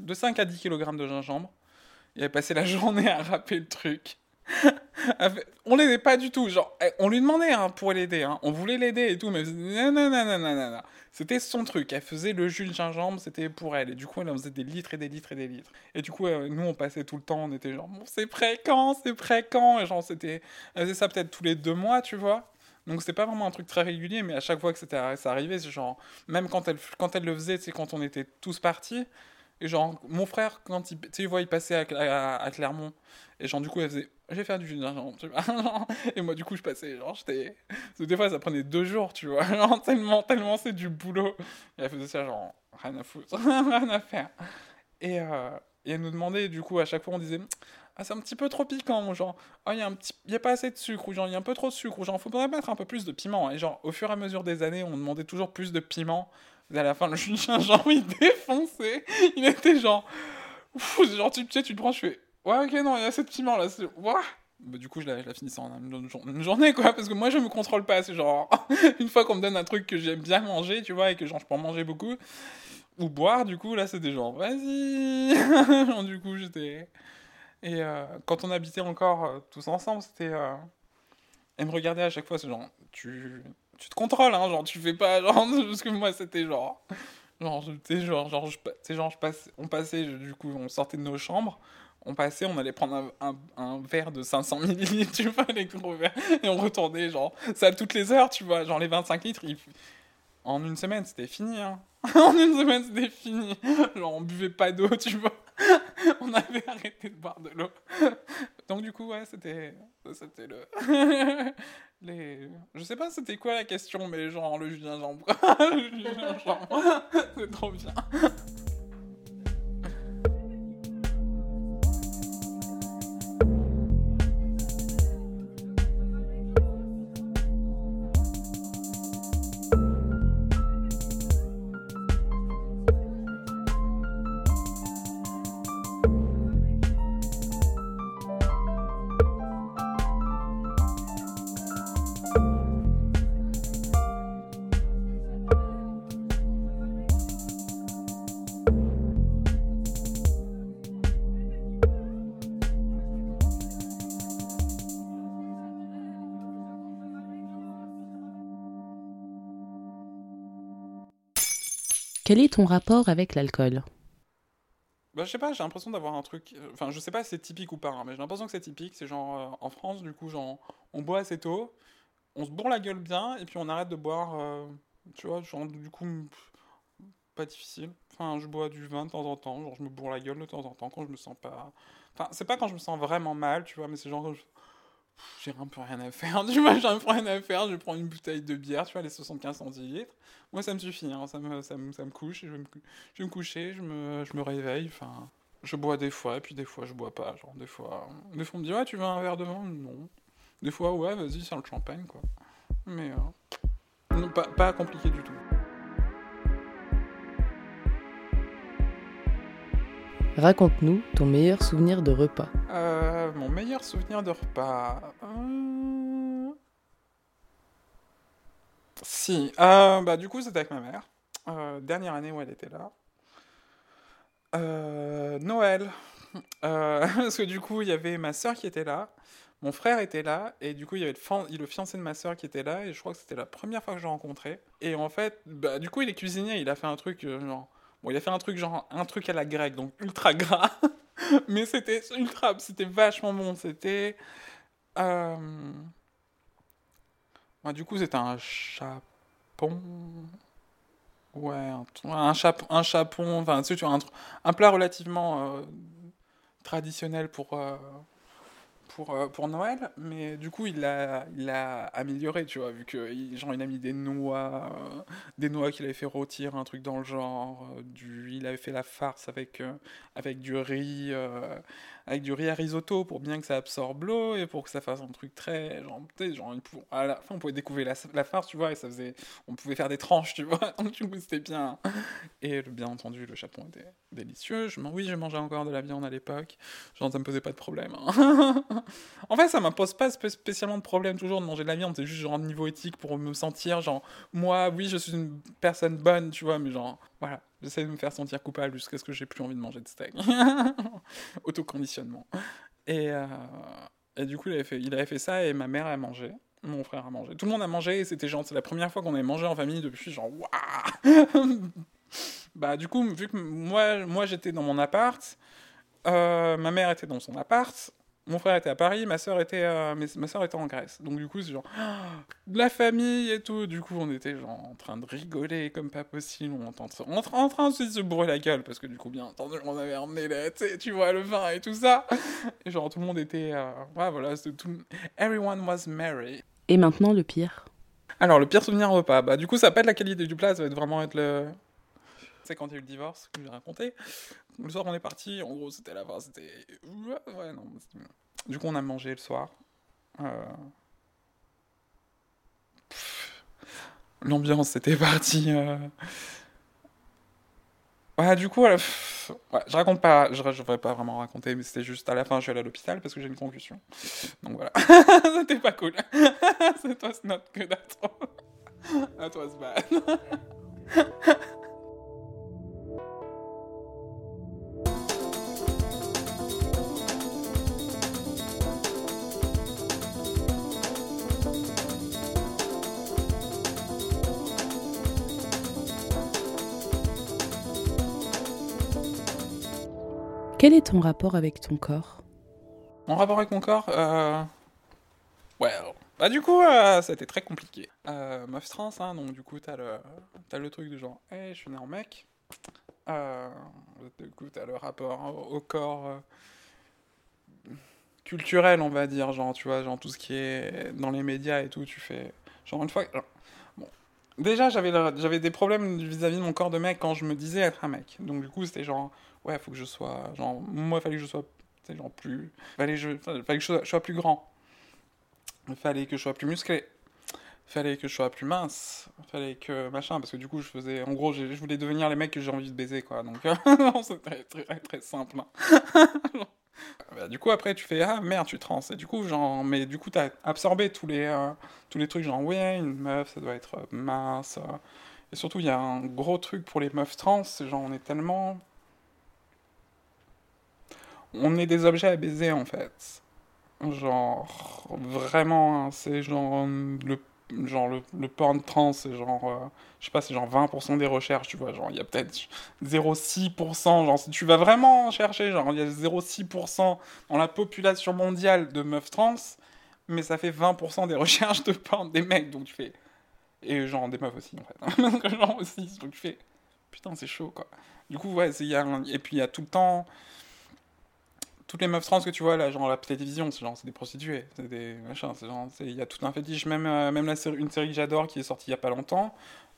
de 5 à 10 kg de gingembre, et elle passait la journée à râper le truc. On l'aidait pas du tout, genre, elle- on lui demandait hein, pour l'aider, hein. on voulait l'aider et tout, mais. C'était son truc, elle faisait le jus de gingembre, c'était pour elle, et du coup elle en faisait des litres et des litres et des litres. Et du coup, euh, nous on passait tout le temps, on était genre, bon, c'est quand, c'est quand, et genre c'était, elle faisait ça peut-être tous les deux mois, tu vois. Donc c'était pas vraiment un truc très régulier, mais à chaque fois que c'était, ça arrivait, c'est genre, même quand elle, quand elle le faisait, c'est quand on était tous partis, et genre, mon frère, quand il, tu sais, il passait à, Clermont, et genre, du coup, elle faisait, je vais faire du jus vois. et moi, du coup, je passais, genre, j'étais. Des fois, ça prenait deux jours, tu vois. Genre, tellement, tellement c'est du boulot. Et elle faisait ça, genre, rien à foutre, rien à faire. Et, euh, et elle nous demandait, du coup, à chaque fois, on disait, ah, c'est un petit peu trop piquant, genre, ah, il y a y a pas assez de sucre, ou genre, il y a un peu trop de sucre, ou genre, faudrait mettre un peu plus de piment. Et genre, au fur et à mesure des années, on demandait toujours plus de piment. À la fin, le de gingembre, il défonçait. Il était genre, Ouf, genre, tu, sais, tu le prends, je fais, ouais, ok, non, il y a assez de piment là, ouah. Bah, du coup, je la, je finissais en une, jour- une journée, quoi, parce que moi, je me contrôle pas. C'est genre, une fois qu'on me donne un truc que j'aime bien manger, tu vois, et que genre, je peux en manger beaucoup, ou boire, du coup, là, c'était genre, vas-y. Genre, du coup, j'étais. Et euh, quand on habitait encore euh, tous ensemble, c'était. euh, Elle me regardait à chaque fois, c'est genre, tu, tu te contrôles, hein, genre, tu fais pas, genre, parce que moi, c'était genre. Genre, tu genre, genre, je, genre, je passe, on passait, du coup, on sortait de nos chambres, on passait, on allait prendre un, un, un verre de 500 millilitres, tu vois, les gros verres, et on retournait, genre, ça toutes les heures, tu vois, genre les 25 litres, il- en une semaine, c'était fini, hein. en une semaine, c'était fini. Genre, on buvait pas d'eau, tu vois. on avait arrêté de boire de l'eau. Donc, du coup, ouais, c'était, c'était le, les, je sais pas c'était quoi la question, mais genre, le jus de gingembre. le gingembre. c'est trop bien. Quel est ton rapport avec l'alcool? Bah, je sais pas, j'ai l'impression d'avoir un truc. euh, Enfin, je sais pas si c'est typique ou pas, hein, mais j'ai l'impression que c'est typique. C'est genre, euh, en France, du coup, genre, on boit assez tôt, on se bourre la gueule bien, et puis on arrête de boire. euh, tu vois, genre, du coup, pas difficile. Enfin, je bois du vin de temps en temps, genre, je me bourre la gueule de temps en temps quand je me sens pas. Enfin, c'est pas quand je me sens vraiment mal, tu vois, mais c'est genre. J'ai un peu rien à faire, tu vois, j'ai un peu rien à faire, je prends une bouteille de bière, tu vois, les 75 centilitres. Moi, ça me suffit, hein, ça, me, ça, me, ça me couche, je vais me, je me coucher, je me, je me réveille, enfin, je bois des fois, et puis des fois, je bois pas, genre, des fois, des fois, on me dit, ouais, tu veux un verre de vin? Non. Des fois, ouais, vas-y, c'est le champagne, quoi. Mais, euh, non, pas, pas compliqué du tout. Raconte-nous ton meilleur souvenir de repas. Euh, mon meilleur souvenir de repas. euh, Si. euh, bah, du coup, c'était avec ma mère. Dernière année où elle était là. Noël. Parce que du coup, il y avait ma soeur qui était là. Mon frère était là. Et du coup, il y avait le, le fiancé de ma soeur qui était là. Et je crois que c'était la première fois que je l'ai rencontré. Et en fait, bah, du coup, il est cuisinier. Il a fait un truc genre. Bon, il a fait un truc genre. Un truc à la grecque, donc ultra gras. Mais c'était ultra, c'était vachement bon. C'était. euh, du coup, c'était un chapon. Ouais, un, un, chap, un chapon. Enfin, tu vois, un, un plat relativement euh, traditionnel pour, euh, pour, euh, pour Noël, mais du coup, il l'a il a amélioré, tu vois, vu que genre, il a mis des noix, euh, des noix qu'il avait fait rôtir, un truc dans le genre, euh, du, il avait fait la farce avec, avec du riz, avec du riz à risotto pour bien que ça absorbe l'eau et pour que ça fasse un truc très, genre, sais, genre, à la fin, on pouvait découvrir la, farce, tu vois, et ça faisait, on pouvait faire des tranches, tu vois, donc du coup, c'était bien. Et bien entendu, le chapon était délicieux. Je, oui, je mangeais encore de la viande à l'époque. Genre, ça me posait pas de problème. hein. en fait, ça m'impose pas spé- spécialement de problème toujours de manger de la viande. C'est juste genre niveau éthique pour me sentir genre, moi, oui, je suis une personne bonne, tu vois, mais genre, voilà. J'essaie de me faire sentir coupable jusqu'à ce que j'ai plus envie de manger de steak. Autoconditionnement. Et, euh, et du coup, il avait, fait, il avait fait ça et ma mère a mangé. Mon frère a mangé. Tout le monde a mangé et c'était genre, c'est la première fois qu'on avait mangé en famille depuis genre, waouh! Bah, du coup, vu que moi, moi j'étais dans mon appart, euh, ma mère était dans son appart, mon frère était à Paris, ma soeur était, euh, ma soeur était en Grèce. Donc, du coup, c'est genre, de la famille et tout. Du coup, on était genre en train de rigoler comme pas possible. On était en train, en train- en train de se bourrer la gueule parce que, du coup, bien entendu, on avait emmené la, tu vois, le vin et tout ça. Et genre, tout le monde était, euh, ouais, voilà, c'était tout. Everyone was merry. Et maintenant, le pire? Alors, le pire souvenir repas, bah, du coup, ça va pas être la qualité du plat, ça va être vraiment être le. C'est quand il y a eu le divorce que j'ai raconté. Le soir, on est parti, en gros, c'était la fin, c'était. Ouais, non. Du coup, on a mangé le soir. Euh, L'ambiance, c'était parti. euh, Ouais, du coup, à je raconte pas, je, devrais pas vraiment raconter, mais c'était juste à la fin, je suis allé à l'hôpital parce que j'ai une concussion. Donc voilà, c'était pas cool. Not good at all. That was Quel est ton rapport avec ton corps? Mon rapport avec mon corps, euh... well, bah du coup, euh, ça a été très compliqué. Euh, meuf trans, hein, donc du coup, t'as le, t'as le truc de genre, hey, je suis né en mec. Euh, du coup, t'as le rapport au, corps euh, culturel, on va dire, genre, tu vois, genre tout ce qui est dans les médias et tout, tu fais, genre une fois, bon, déjà j'avais des problèmes vis-à-vis de mon corps de mec quand je me disais être un mec. Donc du coup, c'était genre, ouais, faut que je sois, genre, moi, il fallait que je sois genre plus fallait je fallait que je sois, plus grand. Fallait que je sois plus musclé. Fallait que je sois plus mince. Fallait que machin parce que du coup je faisais en gros je, voulais devenir les mecs que j'ai envie de baiser quoi. Donc non, c'est très, très très simple hein. Bah, du coup après tu fais ah merde tu trans et du coup genre mais du coup t'as absorbé tous les euh, tous les trucs genre ouais une meuf ça doit être euh, mince euh. et surtout il y a un gros truc pour les meufs trans genre on est tellement on est des objets à baiser en fait. Genre, vraiment, hein, c'est genre le, genre le, le porn trans, c'est genre, euh, je sais pas, c'est genre 20% des recherches, tu vois. Genre, il y a peut-être 0,6%. Genre, si tu vas vraiment chercher, genre, il y a 0,6% dans la population mondiale de meufs trans, mais ça fait 20% des recherches de porn des mecs, donc tu fais. Et genre, des meufs aussi, en fait. genre aussi, donc tu fais. Putain, c'est chaud, quoi. Du coup, ouais, il y a et puis il y a tout le temps toutes les meufs trans que tu vois là, genre la télévision, c'est genre c'est des prostituées, c'est des machins, c'est genre il y a tout un fétiche, même euh, même la série, une série que j'adore qui est sortie il y a pas longtemps,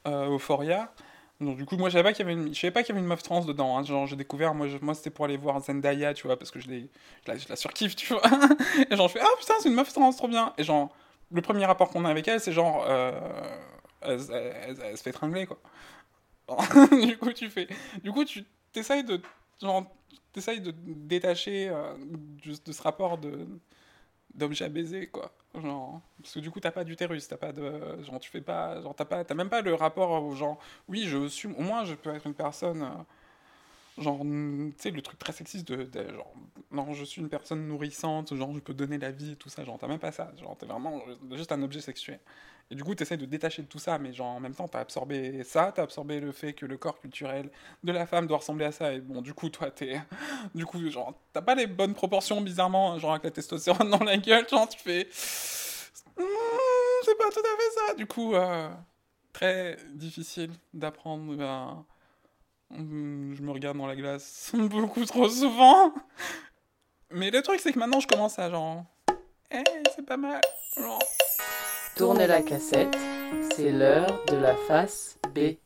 euh, Euphoria. Donc du coup moi je savais pas qu'il y savais pas qu'il y avait une meuf trans dedans, hein. genre j'ai découvert moi moi c'était pour aller voir Zendaya, tu vois, parce que je je la, la surkiffe, tu vois. Et genre je fais ah putain c'est une meuf trans trop bien. Et genre le premier rapport qu'on a avec elle c'est genre euh, elle- elle se fait tringler quoi. du coup tu fais du coup tu t'essayes de genre t'essayes de détacher euh, de, ce rapport de d'objet à baiser quoi. Genre parce que du coup t'as pas d'utérus t'as pas de genre tu fais pas genre t'as pas t'as même pas le rapport genre oui je suis au moins je peux être une personne euh, genre tu sais le truc très sexiste de, genre non je suis une personne nourrissante genre je peux donner la vie tout ça genre t'as même pas ça genre t'es vraiment juste un objet sexuel. Et du coup t'essayes de détacher de tout ça mais genre en même temps t'as absorbé ça t'as absorbé le fait que le corps culturel de la femme doit ressembler à ça et bon du coup toi t'es du coup genre t'as pas les bonnes proportions bizarrement genre avec la testostérone dans la gueule genre tu fais Hmm, c'est pas tout à fait ça. Du coup euh, très difficile d'apprendre Hmm, je me regarde dans la glace beaucoup trop souvent mais le truc c'est que maintenant je commence à genre Eh, c'est pas mal. Genre. Tournez la cassette, c'est l'heure de la face B.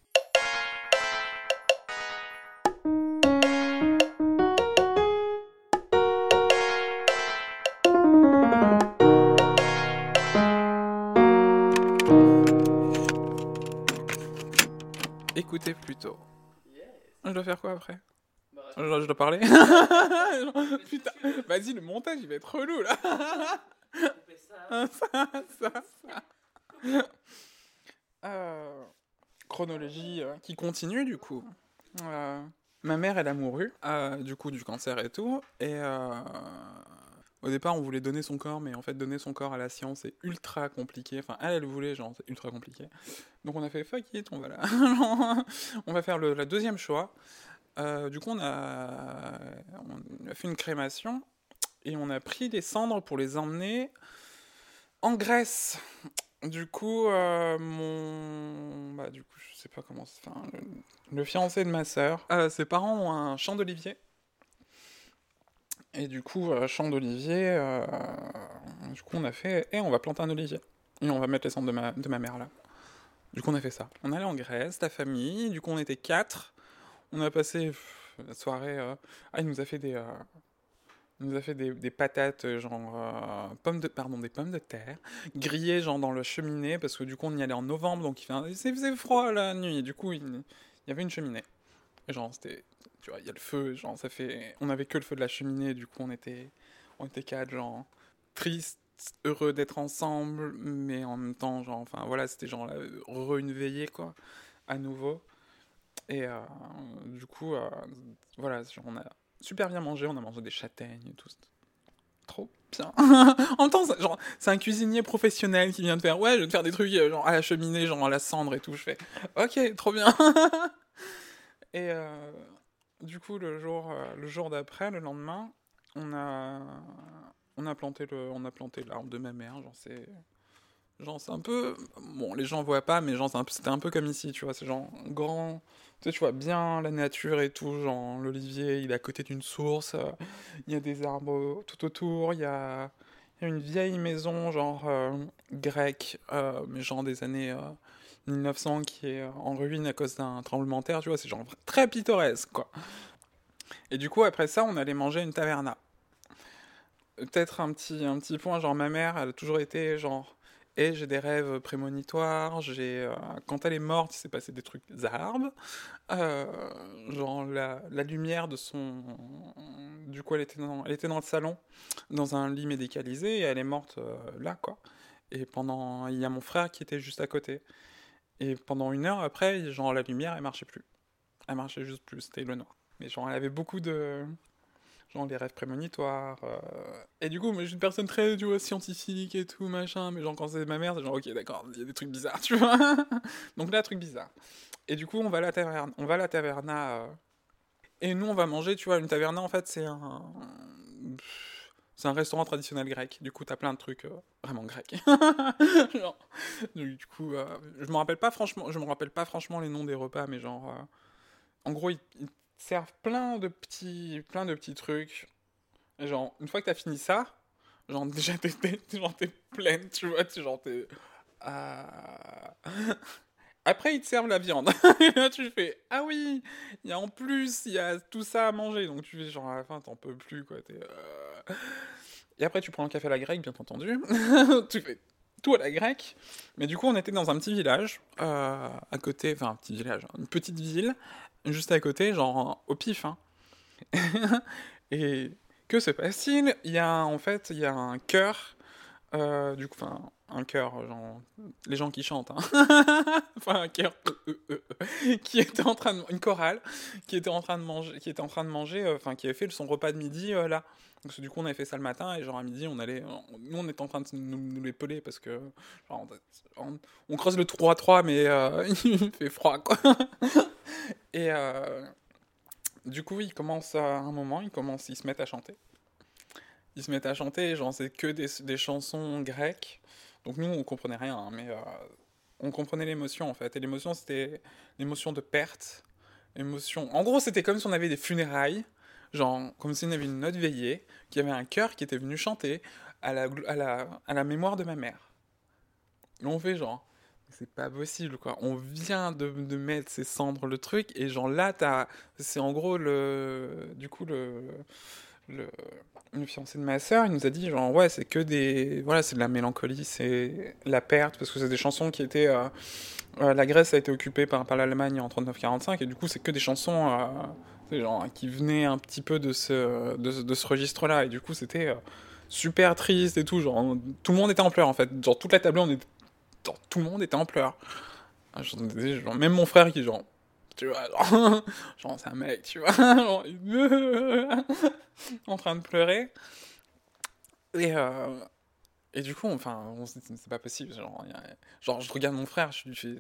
dois faire quoi après je, je dois parler Putain, vas-y, le montage il va être relou là. ça, ça, ça. Euh, chronologie euh, qui continue du coup. Euh, ma mère elle a mouru, euh, du coup du cancer et tout, et au départ on voulait donner son corps, mais en fait donner son corps à la science c'est ultra compliqué. Enfin elle elle voulait genre c'est ultra compliqué. Donc on a fait fuck it, on va là, on va faire le la deuxième choix. Euh, du coup, on a, on fait une crémation et on a pris les cendres pour les emmener en Grèce. Du coup, euh, mon. Bah, du coup, je sais pas comment. Enfin, le, le fiancé de ma sœur, euh, ses parents ont un champ d'olivier. Et du coup, euh, champ d'olivier, euh, du coup, on a fait. Et on va planter un olivier. Et on va mettre les cendres de ma, de ma mère là. Du coup, on a fait ça. On allait en Grèce, la famille. Du coup, on était quatre. On a passé la soirée. euh, Ah, il nous a fait des. Il nous a fait des, des patates, genre. pommes de. Pardon, des pommes de terre. Grillées, genre dans le cheminée. Parce que du coup, on y allait en novembre. Donc, il faisait froid la nuit. Du coup, il, il y avait une cheminée. Et genre, c'était. Tu vois, il y a le feu. Genre, ça fait. On avait que le feu de la cheminée. Du coup, on était. On était quatre, genre. Tristes, heureux d'être ensemble. Mais en même temps, genre. Enfin, voilà, c'était genre. là, Heureux une veillée, quoi. À nouveau. Et euh, du coup, euh, voilà, on a super bien mangé, on a mangé des châtaignes tout. Trop bien. en temps, genre, c'est un cuisinier professionnel qui vient de faire, ouais, je vais te faire des trucs euh, genre à la cheminée, genre à la cendre et tout. Je fais, ok, trop bien. du coup, le jour, euh, le jour d'après, le lendemain, on a, on a planté le, on a planté l'arbre de ma mère. Genre, c'est, genre, c'est un peu, bon, les gens voient pas, mais genre, c'était un peu comme ici, tu vois, c'est genre grand. Tu vois bien la nature et tout, genre l'olivier, il est à côté d'une source, euh, il y a des arbres tout autour, il y a, une vieille maison, genre euh, grecque, mais genre des années 1900 qui est euh, en ruine à cause d'un tremblement de terre, tu vois, c'est genre très pittoresque, quoi. Et du coup, après ça, on allait manger une taverna. Peut-être un petit, un petit point, genre ma mère, elle a toujours été genre et j'ai des rêves prémonitoires, j'ai... euh, quand elle est morte, il s'est passé des trucs zarbes. Euh, genre la, la lumière de son... Du coup, elle était, dans, elle était dans le salon, dans un lit médicalisé, et elle est morte là, quoi. Et pendant... Il y a mon frère qui était juste à côté. Et pendant une heure après, genre la lumière, elle marchait plus. Elle marchait juste plus, c'était le noir. Mais genre, elle avait beaucoup de... Genre les rêves prémonitoires. euh, Et du coup, moi, je suis une personne très, tu vois, scientifique et tout, machin. Mais genre, quand c'est ma mère, c'est genre, ok, d'accord, il y a des trucs bizarres, tu vois. Donc là, truc bizarre. Et du coup, on va à la taverne, on va la taverna. euh, Et nous, on va manger, tu vois, une taverna, en fait, c'est un... C'est un restaurant traditionnel grec. Du coup, t'as plein de trucs euh, vraiment grecs. du coup, euh, je me rappelle pas franchement, je me rappelle pas franchement les noms des repas, mais genre, euh, en gros, ils, ils servent plein de petits, plein de petits trucs. Et genre, une fois que t'as fini ça, genre déjà t'es, t'es- pleine, tu vois, tu genre t'es. Après, ils te servent la viande. Et là, tu fais Ah oui, il y a en plus, il y a tout ça à manger. Donc, tu fais genre à la fin, t'en peux plus, quoi. t'es. Et après, tu prends un café à la grecque, bien entendu. tu fais tout à la grecque. Mais du coup, on était dans un petit village, euh, à côté, enfin, un petit village, une petite ville, juste à côté, genre au pif. Hein. Et que se passe-t-il? Il y a en fait, il y a un chœur, euh, du coup, enfin, un chœur, genre les gens qui chantent, hein. enfin un chœur, euh, euh, euh, qui était en train de, une chorale, qui était en train de manger, qui était en train de manger, euh, enfin qui avait fait son repas de midi euh, là. Que du coup, on avait fait ça le matin et genre à midi, on allait, on- nous on était en train de nous, nous les peler parce que genre, on, on- creuse le 3-3 mais euh, il fait froid quoi. et euh, du coup, ils commencent à un moment, ils commencent, ils se mettent à chanter. Ils se mettent à chanter, genre c'est que des, des chansons grecques. Donc nous, on comprenait rien, hein, mais euh, on comprenait l'émotion en fait. Et l'émotion, c'était l'émotion de perte. L'émotion. En gros, c'était comme si on avait des funérailles, genre comme si on avait une autre veillée, qu'il y avait un chœur qui était venu chanter à la, à la, à la mémoire de ma mère. Et on fait genre, c'est pas possible quoi. On vient de, de, mettre ces cendres le truc et genre là t'as, c'est en gros le, du coup le, le, fiancé de ma sœur, il nous a dit genre ouais c'est que des, voilà c'est de la mélancolie, c'est la perte parce que c'est des chansons qui étaient, euh, euh, la Grèce a été occupée par, par l'Allemagne en 39-45 et du coup c'est que des chansons euh, genre qui venaient un petit peu de ce, de, ce registre là et du coup c'était super triste et tout genre tout le monde était en pleurs en fait genre toute la table on était tout le monde était en pleurs. Genre, même mon frère qui, genre, tu vois, genre, c'est un mec, tu vois, genre, en train de pleurer. Et, euh, et du coup, enfin, c'est pas possible. Genre, genre, je regarde mon frère, je lui fais,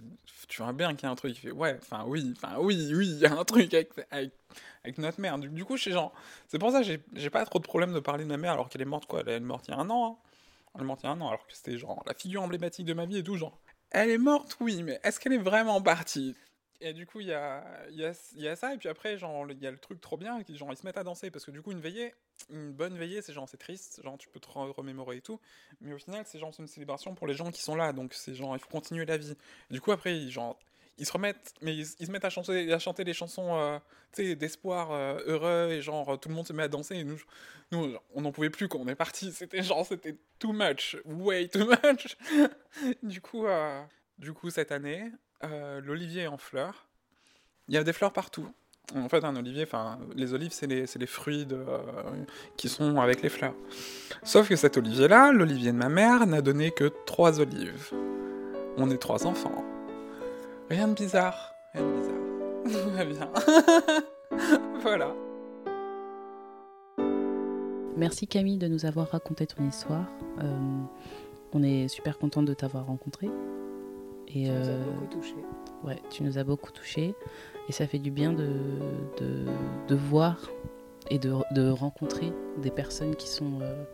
tu vois bien qu'il y a un truc. Il fait, ouais, enfin, oui, enfin, oui, oui, il y a un truc avec, avec, notre mère. Du, coup, je genre, c'est pour ça que j'ai pas trop de problème de parler de ma mère alors qu'elle est morte, quoi. Elle est morte il y a un an, hein. Elle est morte il y a un an, alors que c'était genre la figure emblématique de ma vie et tout, genre. Elle est morte, oui, mais est-ce qu'elle est vraiment partie? Et du coup, il y a, y, y a ça, et puis après, il y a le truc trop bien, genre, ils se mettent à danser, parce que du coup, une veillée, une bonne veillée, c'est genre, c'est triste, genre, tu peux te remémorer et tout, mais au final, c'est genre, c'est une célébration pour les gens qui sont là, donc c'est genre, il faut continuer la vie. Du coup, après, genre, ils se remettent, mais ils, se mettent à chanter, à chanter des chansons euh, d'espoir euh, heureux et genre tout le monde se met à danser et nous, nous on n'en pouvait plus quand on est parti. C'était genre c'était too much, way too much. du coup, euh, du coup cette année, l'olivier est en fleurs. Il y a des fleurs partout. En fait, un olivier, enfin, les olives, c'est les, fruits de, qui sont avec les fleurs. Sauf que cet olivier-là, l'olivier de ma mère, n'a donné que trois olives. On est trois enfants. Rien de bizarre, rien de bizarre. Tout va bien. voilà. Merci Camille de nous avoir raconté ton histoire. Euh, on est super contente de t'avoir rencontré. Et tu euh, nous as beaucoup touché. Ouais, tu nous as beaucoup touché. Et ça fait du bien de, de, de voir et de, de, rencontrer des personnes qui sont euh,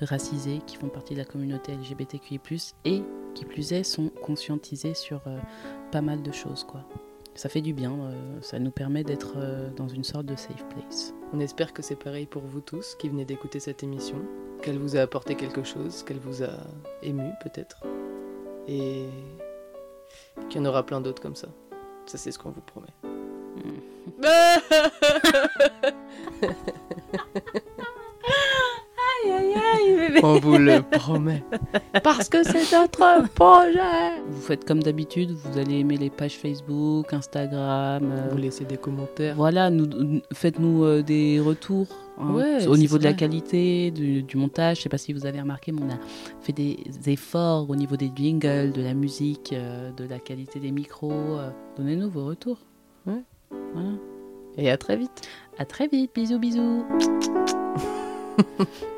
racisées, qui font partie de la communauté LGBTQI, et qui plus est, sont conscientisées sur euh, pas mal de choses. quoi. Ça fait du bien, euh, ça nous permet d'être euh, dans une sorte de safe place. On espère que c'est pareil pour vous tous qui venez d'écouter cette émission, qu'elle vous a apporté quelque chose, qu'elle vous a ému peut-être, et qu'il y en aura plein d'autres comme ça. Ça, c'est ce qu'on vous promet. aïe, On vous le promet. Parce que c'est notre projet. Vous faites comme d'habitude, vous allez aimer les pages Facebook, Instagram. Euh, vous laissez des commentaires. Voilà, nous, faites-nous euh, des retours. Hein, ouais, au niveau de la qualité, du, du, montage, je sais pas si vous avez remarqué, mais on a fait des efforts au niveau des jingles, de la musique, euh, de la qualité des micros. Donnez-nous vos retours. Ouais. Voilà. Et à très vite. À très vite. Bisous, bisous.